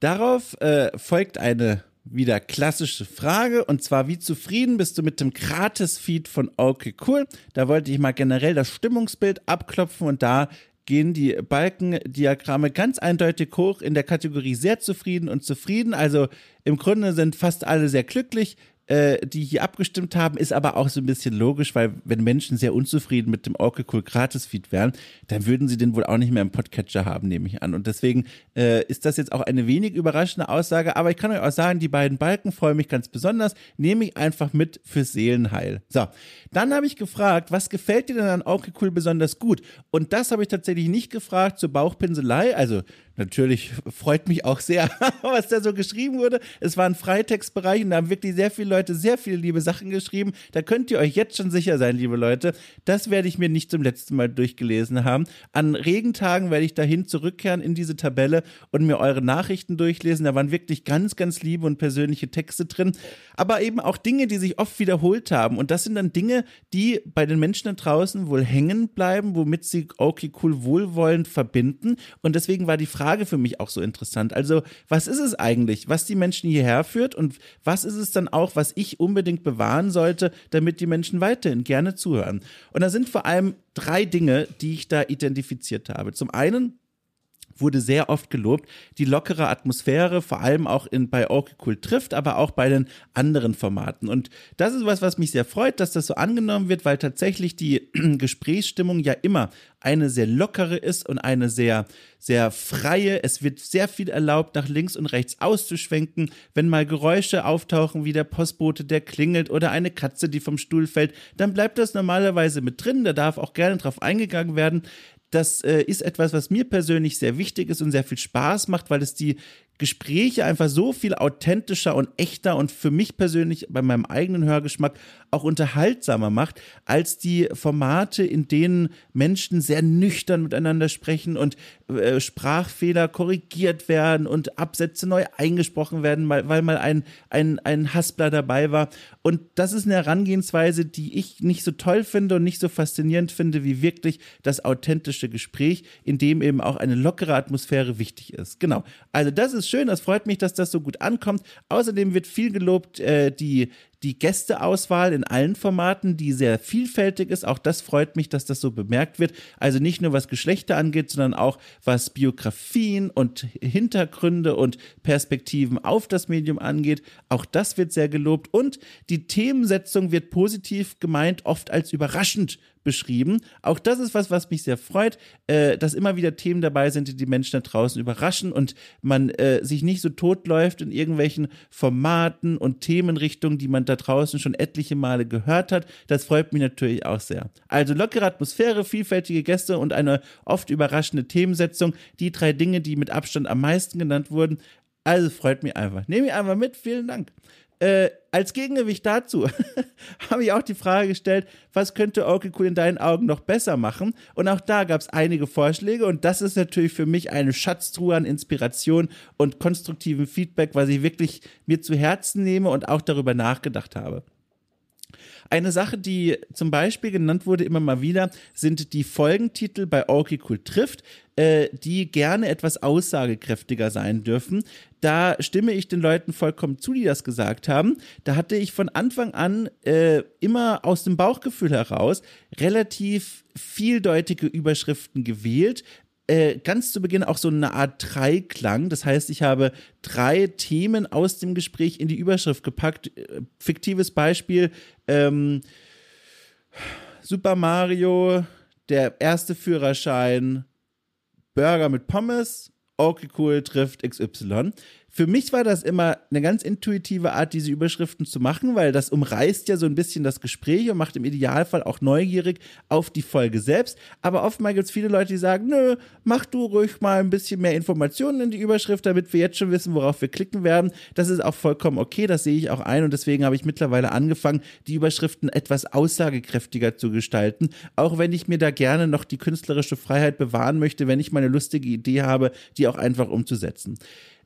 Darauf äh, folgt eine wieder klassische Frage und zwar, wie zufrieden bist du mit dem Gratis-Feed von Okay Cool? Da wollte ich mal generell das Stimmungsbild abklopfen und da gehen die Balkendiagramme ganz eindeutig hoch in der Kategorie sehr zufrieden und zufrieden. Also im Grunde sind fast alle sehr glücklich. Äh, die hier abgestimmt haben, ist aber auch so ein bisschen logisch, weil wenn Menschen sehr unzufrieden mit dem Oracle Cool Gratis Feed wären, dann würden sie den wohl auch nicht mehr im Podcatcher haben, nehme ich an. Und deswegen äh, ist das jetzt auch eine wenig überraschende Aussage, aber ich kann euch auch sagen, die beiden Balken freuen mich ganz besonders, nehme ich einfach mit fürs Seelenheil. So, dann habe ich gefragt, was gefällt dir denn an Oracle Cool besonders gut? Und das habe ich tatsächlich nicht gefragt zur Bauchpinselei, also natürlich freut mich auch sehr, was da so geschrieben wurde. Es war ein Freitextbereich und da haben wirklich sehr viele Leute sehr viele liebe Sachen geschrieben. Da könnt ihr euch jetzt schon sicher sein, liebe Leute. Das werde ich mir nicht zum letzten Mal durchgelesen haben. An Regentagen werde ich dahin zurückkehren in diese Tabelle und mir eure Nachrichten durchlesen. Da waren wirklich ganz, ganz liebe und persönliche Texte drin. Aber eben auch Dinge, die sich oft wiederholt haben. Und das sind dann Dinge, die bei den Menschen da draußen wohl hängen bleiben, womit sie okay, cool, wohlwollend verbinden. Und deswegen war die Frage, Frage für mich auch so interessant. Also, was ist es eigentlich, was die Menschen hierher führt und was ist es dann auch, was ich unbedingt bewahren sollte, damit die Menschen weiterhin gerne zuhören? Und da sind vor allem drei Dinge, die ich da identifiziert habe. Zum einen wurde sehr oft gelobt. Die lockere Atmosphäre, vor allem auch in, bei Okay Cool trifft, aber auch bei den anderen Formaten. Und das ist was, was mich sehr freut, dass das so angenommen wird, weil tatsächlich die Gesprächsstimmung ja immer eine sehr lockere ist und eine sehr, sehr freie. Es wird sehr viel erlaubt, nach links und rechts auszuschwenken. Wenn mal Geräusche auftauchen, wie der Postbote, der klingelt oder eine Katze, die vom Stuhl fällt, dann bleibt das normalerweise mit drin. Da darf auch gerne drauf eingegangen werden. Das äh, ist etwas, was mir persönlich sehr wichtig ist und sehr viel Spaß macht, weil es die Gespräche einfach so viel authentischer und echter und für mich persönlich bei meinem eigenen Hörgeschmack auch unterhaltsamer macht, als die Formate, in denen Menschen sehr nüchtern miteinander sprechen und äh, Sprachfehler korrigiert werden und Absätze neu eingesprochen werden, weil, mal ein, ein, ein Haspler dabei war. Und das ist eine Herangehensweise, die ich nicht so toll finde und nicht so faszinierend finde, wie wirklich das authentische Gespräch, in dem eben auch eine lockere Atmosphäre wichtig ist. Genau. Also das ist schön, das freut mich, dass das so gut ankommt. Außerdem wird viel gelobt, äh, die, die Gästeauswahl in allen Formaten, die sehr vielfältig ist. Auch das freut mich, dass das so bemerkt wird. Also nicht nur was Geschlechter angeht, sondern auch was Biografien und Hintergründe und Perspektiven auf das Medium angeht. Auch das wird sehr gelobt. Und die Themensetzung wird positiv gemeint, oft als überraschend beschrieben. Auch das ist was, was mich sehr freut, äh, dass immer wieder Themen dabei sind, die die Menschen da draußen überraschen und man äh, sich nicht so totläuft in irgendwelchen Formaten und Themenrichtungen, die man da draußen schon etliche Male gehört hat. Das freut mich natürlich auch sehr. Also lockere Atmosphäre, vielfältige Gäste und eine oft überraschende Themensetzung. Die drei Dinge, die mit Abstand am meisten genannt wurden. Also freut mich einfach. Nehme ich einfach mit. Vielen Dank. Äh, als Gegengewicht dazu habe ich auch die Frage gestellt, was könnte Cool in deinen Augen noch besser machen? Und auch da gab es einige Vorschläge und das ist natürlich für mich eine Schatztruhe an Inspiration und konstruktivem Feedback, was ich wirklich mir zu Herzen nehme und auch darüber nachgedacht habe. Eine Sache, die zum Beispiel genannt wurde immer mal wieder, sind die Folgentitel bei Orky Cool trifft, äh, die gerne etwas aussagekräftiger sein dürfen. Da stimme ich den Leuten vollkommen zu, die das gesagt haben. Da hatte ich von Anfang an äh, immer aus dem Bauchgefühl heraus relativ vieldeutige Überschriften gewählt, äh, ganz zu Beginn auch so eine Art Dreiklang. Das heißt, ich habe drei Themen aus dem Gespräch in die Überschrift gepackt. Äh, fiktives Beispiel: ähm, Super Mario, der erste Führerschein, Burger mit Pommes, okay cool, trifft XY für mich war das immer eine ganz intuitive Art, diese Überschriften zu machen, weil das umreißt ja so ein bisschen das Gespräch und macht im Idealfall auch neugierig auf die Folge selbst. Aber oftmals gibt es viele Leute, die sagen, nö, mach du ruhig mal ein bisschen mehr Informationen in die Überschrift, damit wir jetzt schon wissen, worauf wir klicken werden. Das ist auch vollkommen okay, das sehe ich auch ein und deswegen habe ich mittlerweile angefangen, die Überschriften etwas aussagekräftiger zu gestalten, auch wenn ich mir da gerne noch die künstlerische Freiheit bewahren möchte, wenn ich meine lustige Idee habe, die auch einfach umzusetzen.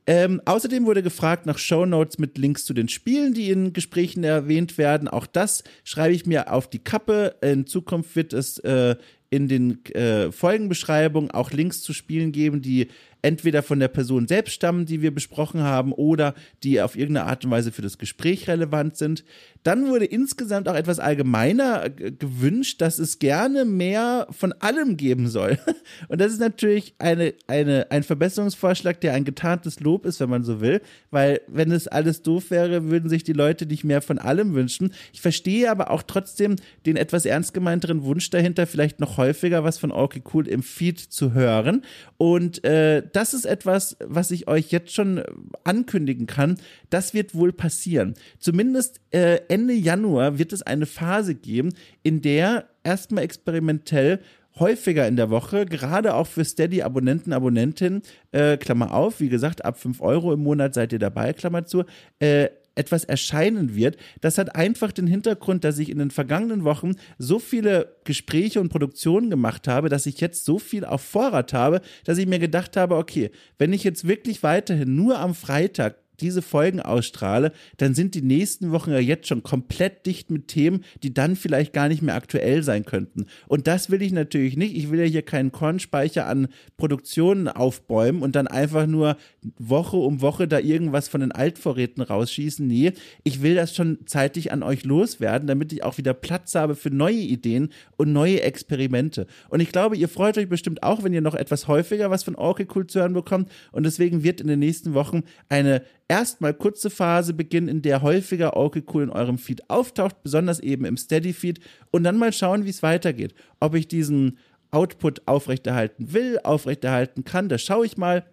Ähm, außerdem wurde gefragt nach Shownotes mit Links zu den Spielen, die in Gesprächen erwähnt werden. Auch das schreibe ich mir auf die Kappe. In Zukunft wird es äh, in den äh, Folgenbeschreibungen auch Links zu Spielen geben, die entweder von der Person selbst stammen, die wir besprochen haben, oder die auf irgendeine Art und Weise für das Gespräch relevant sind. Dann wurde insgesamt auch etwas allgemeiner gewünscht, dass es gerne mehr von allem geben soll. Und das ist natürlich eine, eine, ein Verbesserungsvorschlag, der ein getarntes Lob ist, wenn man so will, weil wenn es alles doof wäre, würden sich die Leute nicht mehr von allem wünschen. Ich verstehe aber auch trotzdem den etwas ernst gemeinteren Wunsch dahinter, vielleicht noch häufiger was von Okay Cool im Feed zu hören. Und äh, das ist etwas, was ich euch jetzt schon ankündigen kann. Das wird wohl passieren. Zumindest äh, Ende Januar wird es eine Phase geben, in der erstmal experimentell häufiger in der Woche, gerade auch für Steady-Abonnenten, Abonnentinnen, äh, Klammer auf, wie gesagt, ab 5 Euro im Monat seid ihr dabei, Klammer zu, äh, etwas erscheinen wird. Das hat einfach den Hintergrund, dass ich in den vergangenen Wochen so viele Gespräche und Produktionen gemacht habe, dass ich jetzt so viel auf Vorrat habe, dass ich mir gedacht habe, okay, wenn ich jetzt wirklich weiterhin nur am Freitag diese Folgen ausstrahle, dann sind die nächsten Wochen ja jetzt schon komplett dicht mit Themen, die dann vielleicht gar nicht mehr aktuell sein könnten. Und das will ich natürlich nicht. Ich will ja hier keinen Kornspeicher an Produktionen aufbäumen und dann einfach nur Woche um Woche da irgendwas von den Altvorräten rausschießen. Nee, ich will das schon zeitig an euch loswerden, damit ich auch wieder Platz habe für neue Ideen und neue Experimente. Und ich glaube, ihr freut euch bestimmt auch, wenn ihr noch etwas häufiger was von Orky Cool zu hören bekommt. Und deswegen wird in den nächsten Wochen eine erstmal kurze Phase beginnen, in der häufiger okay cool in eurem Feed auftaucht, besonders eben im Steady Feed und dann mal schauen, wie es weitergeht. Ob ich diesen Output aufrechterhalten will, aufrechterhalten kann, da schaue ich mal.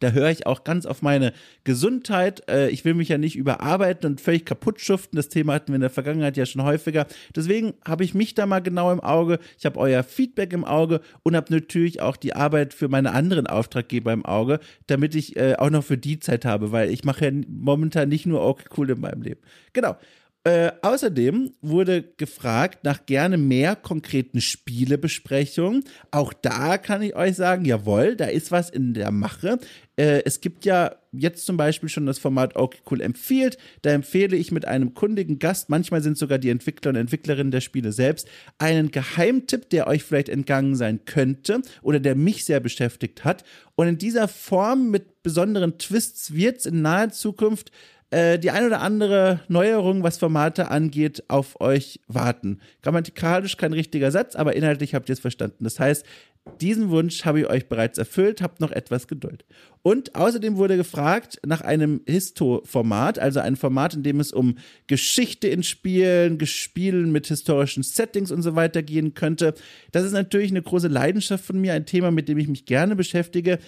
Da höre ich auch ganz auf meine Gesundheit. Äh, ich will mich ja nicht überarbeiten und völlig kaputt schuften. Das Thema hatten wir in der Vergangenheit ja schon häufiger. Deswegen habe ich mich da mal genau im Auge. Ich habe euer Feedback im Auge und habe natürlich auch die Arbeit für meine anderen Auftraggeber im Auge, damit ich äh, auch noch für die Zeit habe, weil ich mache ja momentan nicht nur okay cool in meinem Leben. Genau. Äh, außerdem wurde gefragt nach gerne mehr konkreten Spielebesprechungen. Auch da kann ich euch sagen, jawohl, da ist was in der Mache. Äh, es gibt ja jetzt zum Beispiel schon das Format Okay Cool empfiehlt. Da empfehle ich mit einem kundigen Gast, manchmal sind sogar die Entwickler und Entwicklerinnen der Spiele selbst, einen Geheimtipp, der euch vielleicht entgangen sein könnte oder der mich sehr beschäftigt hat. Und in dieser Form mit besonderen Twists wird es in naher Zukunft äh, die ein oder andere Neuerung, was Formate angeht, auf euch warten. Grammatikalisch kein richtiger Satz, aber inhaltlich habt ihr es verstanden. Das heißt, diesen Wunsch habe ich euch bereits erfüllt, habt noch etwas Geduld. Und außerdem wurde gefragt nach einem Histo-Format, also ein Format, in dem es um Geschichte in Spielen, Gespielen mit historischen Settings und so weiter gehen könnte. Das ist natürlich eine große Leidenschaft von mir, ein Thema, mit dem ich mich gerne beschäftige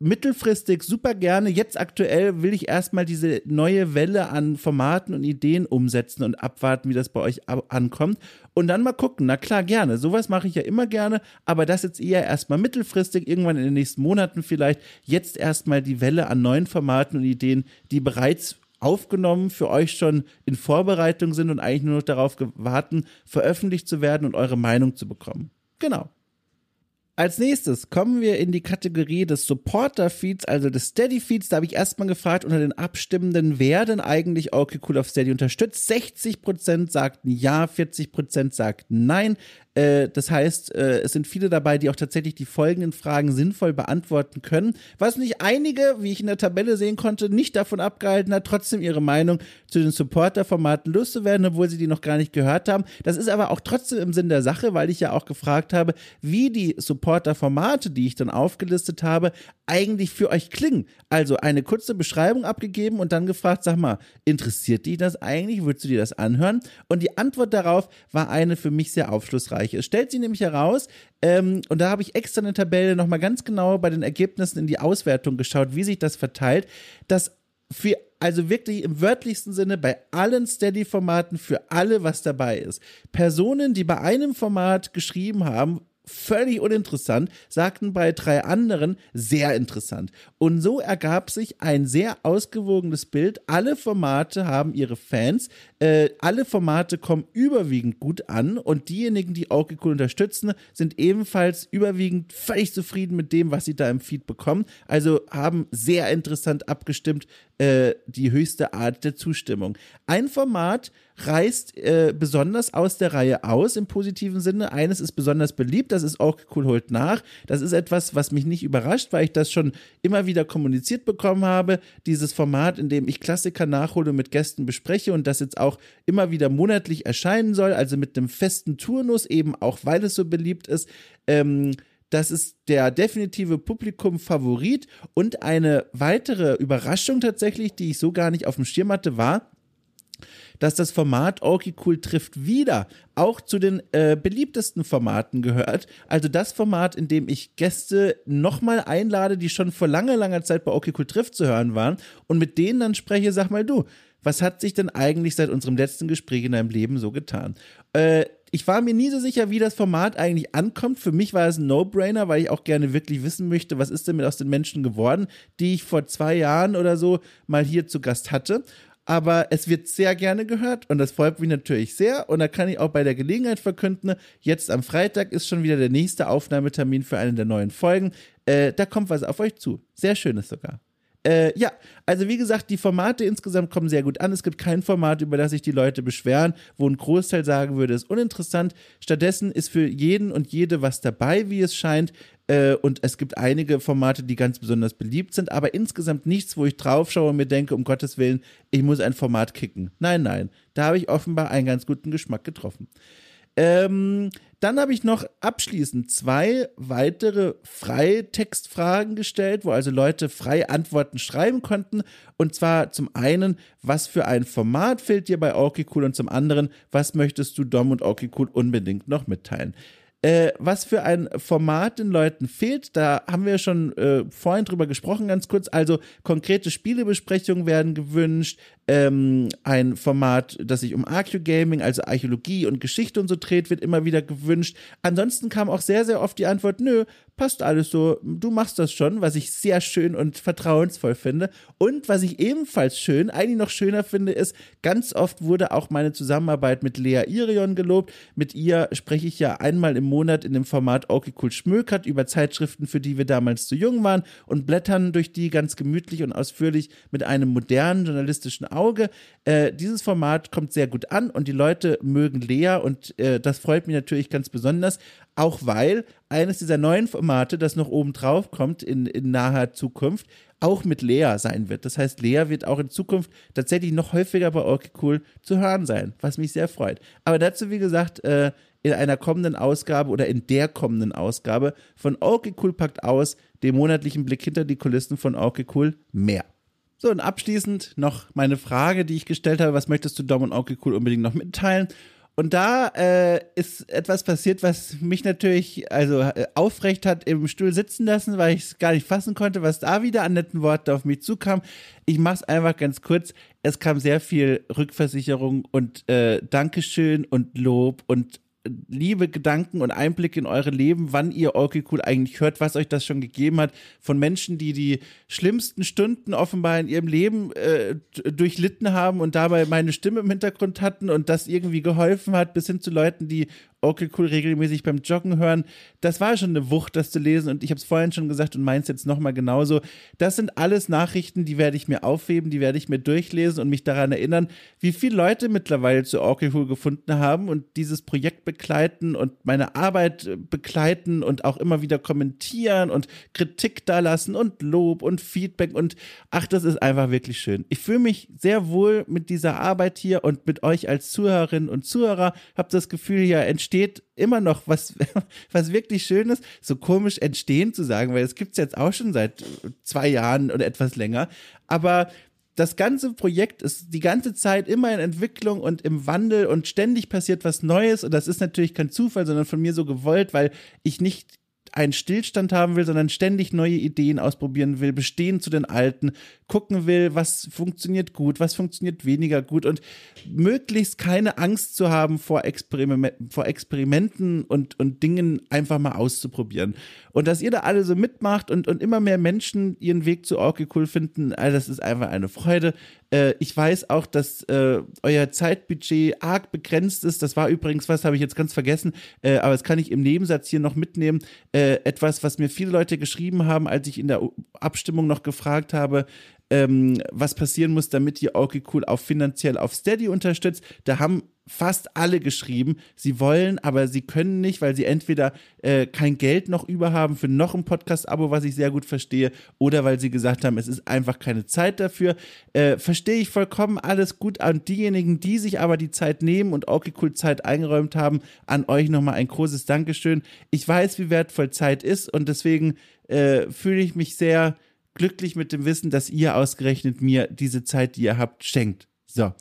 mittelfristig super gerne. Jetzt aktuell will ich erstmal diese neue Welle an Formaten und Ideen umsetzen und abwarten, wie das bei euch ankommt. Und dann mal gucken. Na klar, gerne. Sowas mache ich ja immer gerne, aber das jetzt eher erstmal mittelfristig, irgendwann in den nächsten Monaten vielleicht. Jetzt erstmal die Welle an neuen Formaten und Ideen, die bereits aufgenommen, für euch schon in Vorbereitung sind und eigentlich nur noch darauf warten, veröffentlicht zu werden und eure Meinung zu bekommen. Genau. Als nächstes kommen wir in die Kategorie des Supporter-Feeds, also des Steady-Feeds. Da habe ich erstmal gefragt unter den Abstimmenden, wer denn eigentlich okay cool auf Steady unterstützt. 60% sagten ja, 40% sagten nein. Äh, das heißt, äh, es sind viele dabei, die auch tatsächlich die folgenden Fragen sinnvoll beantworten können. Was nicht einige, wie ich in der Tabelle sehen konnte, nicht davon abgehalten hat, trotzdem ihre Meinung zu den Supporter-Formaten loszuwerden, obwohl sie die noch gar nicht gehört haben. Das ist aber auch trotzdem im Sinn der Sache, weil ich ja auch gefragt habe, wie die Supporter-Formate, die ich dann aufgelistet habe, eigentlich für euch klingen. Also eine kurze Beschreibung abgegeben und dann gefragt, sag mal, interessiert dich das eigentlich? Würdest du dir das anhören? Und die Antwort darauf war eine für mich sehr aufschlussreiche. Es stellt sich nämlich heraus, ähm, und da habe ich extra eine Tabelle nochmal ganz genau bei den Ergebnissen in die Auswertung geschaut, wie sich das verteilt, dass für also wirklich im wörtlichsten Sinne bei allen Steady-Formaten für alle was dabei ist. Personen, die bei einem Format geschrieben haben, völlig uninteressant, sagten bei drei anderen sehr interessant. Und so ergab sich ein sehr ausgewogenes Bild. Alle Formate haben ihre Fans, äh, alle Formate kommen überwiegend gut an und diejenigen, die Cool unterstützen, sind ebenfalls überwiegend völlig zufrieden mit dem, was sie da im Feed bekommen. Also haben sehr interessant abgestimmt äh, die höchste Art der Zustimmung. Ein Format reißt äh, besonders aus der Reihe aus im positiven Sinne. Eines ist besonders beliebt, Das ist auch cool, holt nach. Das ist etwas, was mich nicht überrascht, weil ich das schon immer wieder kommuniziert bekommen habe. Dieses Format, in dem ich Klassiker nachhole und mit Gästen bespreche und das jetzt auch immer wieder monatlich erscheinen soll, also mit einem festen Turnus, eben auch weil es so beliebt ist. Ähm, das ist der definitive Publikum-Favorit und eine weitere Überraschung tatsächlich, die ich so gar nicht auf dem Schirm hatte, war, dass das Format Orky Cool trifft wieder auch zu den äh, beliebtesten Formaten gehört. Also das Format, in dem ich Gäste nochmal einlade, die schon vor langer, langer Zeit bei Orky Cool trifft zu hören waren und mit denen dann spreche, sag mal du, was hat sich denn eigentlich seit unserem letzten Gespräch in deinem Leben so getan? Äh, ich war mir nie so sicher, wie das Format eigentlich ankommt. Für mich war es ein No-Brainer, weil ich auch gerne wirklich wissen möchte, was ist denn mit aus den Menschen geworden, die ich vor zwei Jahren oder so mal hier zu Gast hatte. Aber es wird sehr gerne gehört und das freut mich natürlich sehr. Und da kann ich auch bei der Gelegenheit verkünden, jetzt am Freitag ist schon wieder der nächste Aufnahmetermin für eine der neuen Folgen. Äh, da kommt was auf euch zu. Sehr schönes sogar. Äh, ja, also wie gesagt, die Formate insgesamt kommen sehr gut an. Es gibt kein Format, über das sich die Leute beschweren, wo ein Großteil sagen würde, ist uninteressant. Stattdessen ist für jeden und jede was dabei, wie es scheint. Äh, und es gibt einige Formate, die ganz besonders beliebt sind, aber insgesamt nichts, wo ich draufschaue und mir denke, um Gottes Willen, ich muss ein Format kicken. Nein, nein. Da habe ich offenbar einen ganz guten Geschmack getroffen. Ähm, dann habe ich noch abschließend zwei weitere Freitextfragen gestellt, wo also Leute frei Antworten schreiben konnten. Und zwar zum einen, was für ein Format fehlt dir bei Orky Cool und zum anderen, was möchtest du Dom und Orky Cool unbedingt noch mitteilen? Äh, was für ein Format den Leuten fehlt, da haben wir schon äh, vorhin drüber gesprochen, ganz kurz. Also konkrete Spielebesprechungen werden gewünscht, ähm, ein Format, das sich um Archeogaming, also Archäologie und Geschichte und so dreht, wird immer wieder gewünscht. Ansonsten kam auch sehr, sehr oft die Antwort, nö, passt alles so, du machst das schon, was ich sehr schön und vertrauensvoll finde. Und was ich ebenfalls schön, eigentlich noch schöner finde, ist, ganz oft wurde auch meine Zusammenarbeit mit Lea Irion gelobt. Mit ihr spreche ich ja einmal im Monat in dem Format Okay Cool Schmökert über Zeitschriften, für die wir damals zu jung waren und blättern durch die ganz gemütlich und ausführlich mit einem modernen journalistischen Auge. Äh, dieses Format kommt sehr gut an und die Leute mögen Lea und äh, das freut mich natürlich ganz besonders. Auch weil eines dieser neuen Formate, das noch oben drauf kommt in, in naher Zukunft, auch mit Lea sein wird. Das heißt, Lea wird auch in Zukunft tatsächlich noch häufiger bei Orky Cool zu hören sein, was mich sehr freut. Aber dazu, wie gesagt, äh, in einer kommenden Ausgabe oder in der kommenden Ausgabe von Orky Cool packt aus, dem monatlichen Blick hinter die Kulissen von Orky Cool, mehr. So, und abschließend noch meine Frage, die ich gestellt habe, was möchtest du Dom und Orky Cool unbedingt noch mitteilen? Und da äh, ist etwas passiert, was mich natürlich also äh, aufrecht hat im Stuhl sitzen lassen, weil ich es gar nicht fassen konnte, was da wieder an netten Worten auf mich zukam. Ich mache es einfach ganz kurz. Es kam sehr viel Rückversicherung und äh, Dankeschön und Lob und liebe Gedanken und Einblicke in eure Leben, wann ihr Orky Cool eigentlich hört, was euch das schon gegeben hat, von Menschen, die die schlimmsten Stunden offenbar in ihrem Leben äh, durchlitten haben und dabei meine Stimme im Hintergrund hatten und das irgendwie geholfen hat, bis hin zu Leuten, die okay, cool, regelmäßig beim Joggen hören. Das war schon eine Wucht, das zu lesen. Und ich habe es vorhin schon gesagt und meins jetzt nochmal genauso. Das sind alles Nachrichten, die werde ich mir aufheben, die werde ich mir durchlesen und mich daran erinnern, wie viele Leute mittlerweile zu Okay Cool gefunden haben und dieses Projekt begleiten und meine Arbeit begleiten und auch immer wieder kommentieren und Kritik da lassen und Lob und Feedback und ach, das ist einfach wirklich schön. Ich fühle mich sehr wohl mit dieser Arbeit hier und mit euch als Zuhörerinnen und Zuhörer. Habe das Gefühl, hier entsteht entsteht immer noch was, was wirklich Schönes, so komisch entstehen zu sagen, weil es gibt es jetzt auch schon seit zwei Jahren oder etwas länger. Aber das ganze Projekt ist die ganze Zeit immer in Entwicklung und im Wandel und ständig passiert was Neues. Und das ist natürlich kein Zufall, sondern von mir so gewollt, weil ich nicht einen Stillstand haben will, sondern ständig neue Ideen ausprobieren will, bestehen zu den alten, gucken will, was funktioniert gut, was funktioniert weniger gut und möglichst keine Angst zu haben vor, Experiment, vor Experimenten und, und Dingen einfach mal auszuprobieren. Und dass ihr da alle so mitmacht und, und immer mehr Menschen ihren Weg zu Orky cool finden, all das ist einfach eine Freude. Äh, ich weiß auch, dass äh, euer Zeitbudget arg begrenzt ist. Das war übrigens was, habe ich jetzt ganz vergessen, äh, aber das kann ich im Nebensatz hier noch mitnehmen. Äh, etwas, was mir viele Leute geschrieben haben, als ich in der Abstimmung noch gefragt habe, ähm, was passieren muss, damit ihr Orky Cool auch finanziell auf Steady unterstützt. Da haben fast alle geschrieben, sie wollen, aber sie können nicht, weil sie entweder äh, kein Geld noch über haben für noch ein Podcast-Abo, was ich sehr gut verstehe, oder weil sie gesagt haben, es ist einfach keine Zeit dafür. Äh, verstehe ich vollkommen alles gut an diejenigen, die sich aber die Zeit nehmen und okay cool Zeit eingeräumt haben. An euch nochmal ein großes Dankeschön. Ich weiß, wie wertvoll Zeit ist und deswegen äh, fühle ich mich sehr glücklich mit dem Wissen, dass ihr ausgerechnet mir diese Zeit, die ihr habt, schenkt. So.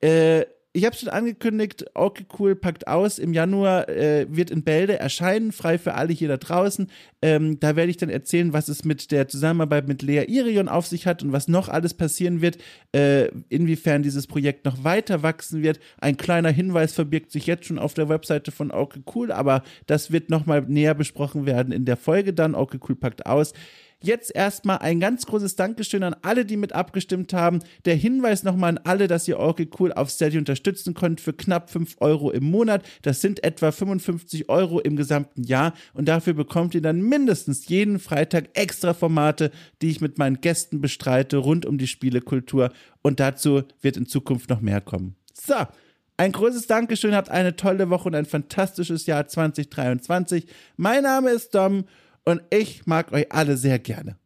Äh, ich habe schon angekündigt, okay cool packt aus. Im Januar äh, wird in Bälde erscheinen, frei für alle hier da draußen. Ähm, da werde ich dann erzählen, was es mit der Zusammenarbeit mit Lea Irion auf sich hat und was noch alles passieren wird, äh, inwiefern dieses Projekt noch weiter wachsen wird. Ein kleiner Hinweis verbirgt sich jetzt schon auf der Webseite von Okay Cool, aber das wird nochmal näher besprochen werden in der Folge dann. Okay Cool packt aus. Jetzt erstmal ein ganz großes Dankeschön an alle, die mit abgestimmt haben. Der Hinweis nochmal an alle, dass ihr Orky Cool auf Steady unterstützen könnt für knapp 5 Euro im Monat. Das sind etwa 55 Euro im gesamten Jahr und dafür bekommt ihr dann mindestens jeden Freitag extra Formate, die ich mit meinen Gästen bestreite rund um die Spielekultur und dazu wird in Zukunft noch mehr kommen. So, ein großes Dankeschön, habt eine tolle Woche und ein fantastisches Jahr 2023. Mein Name ist Dom und ich mag euch alle sehr gerne.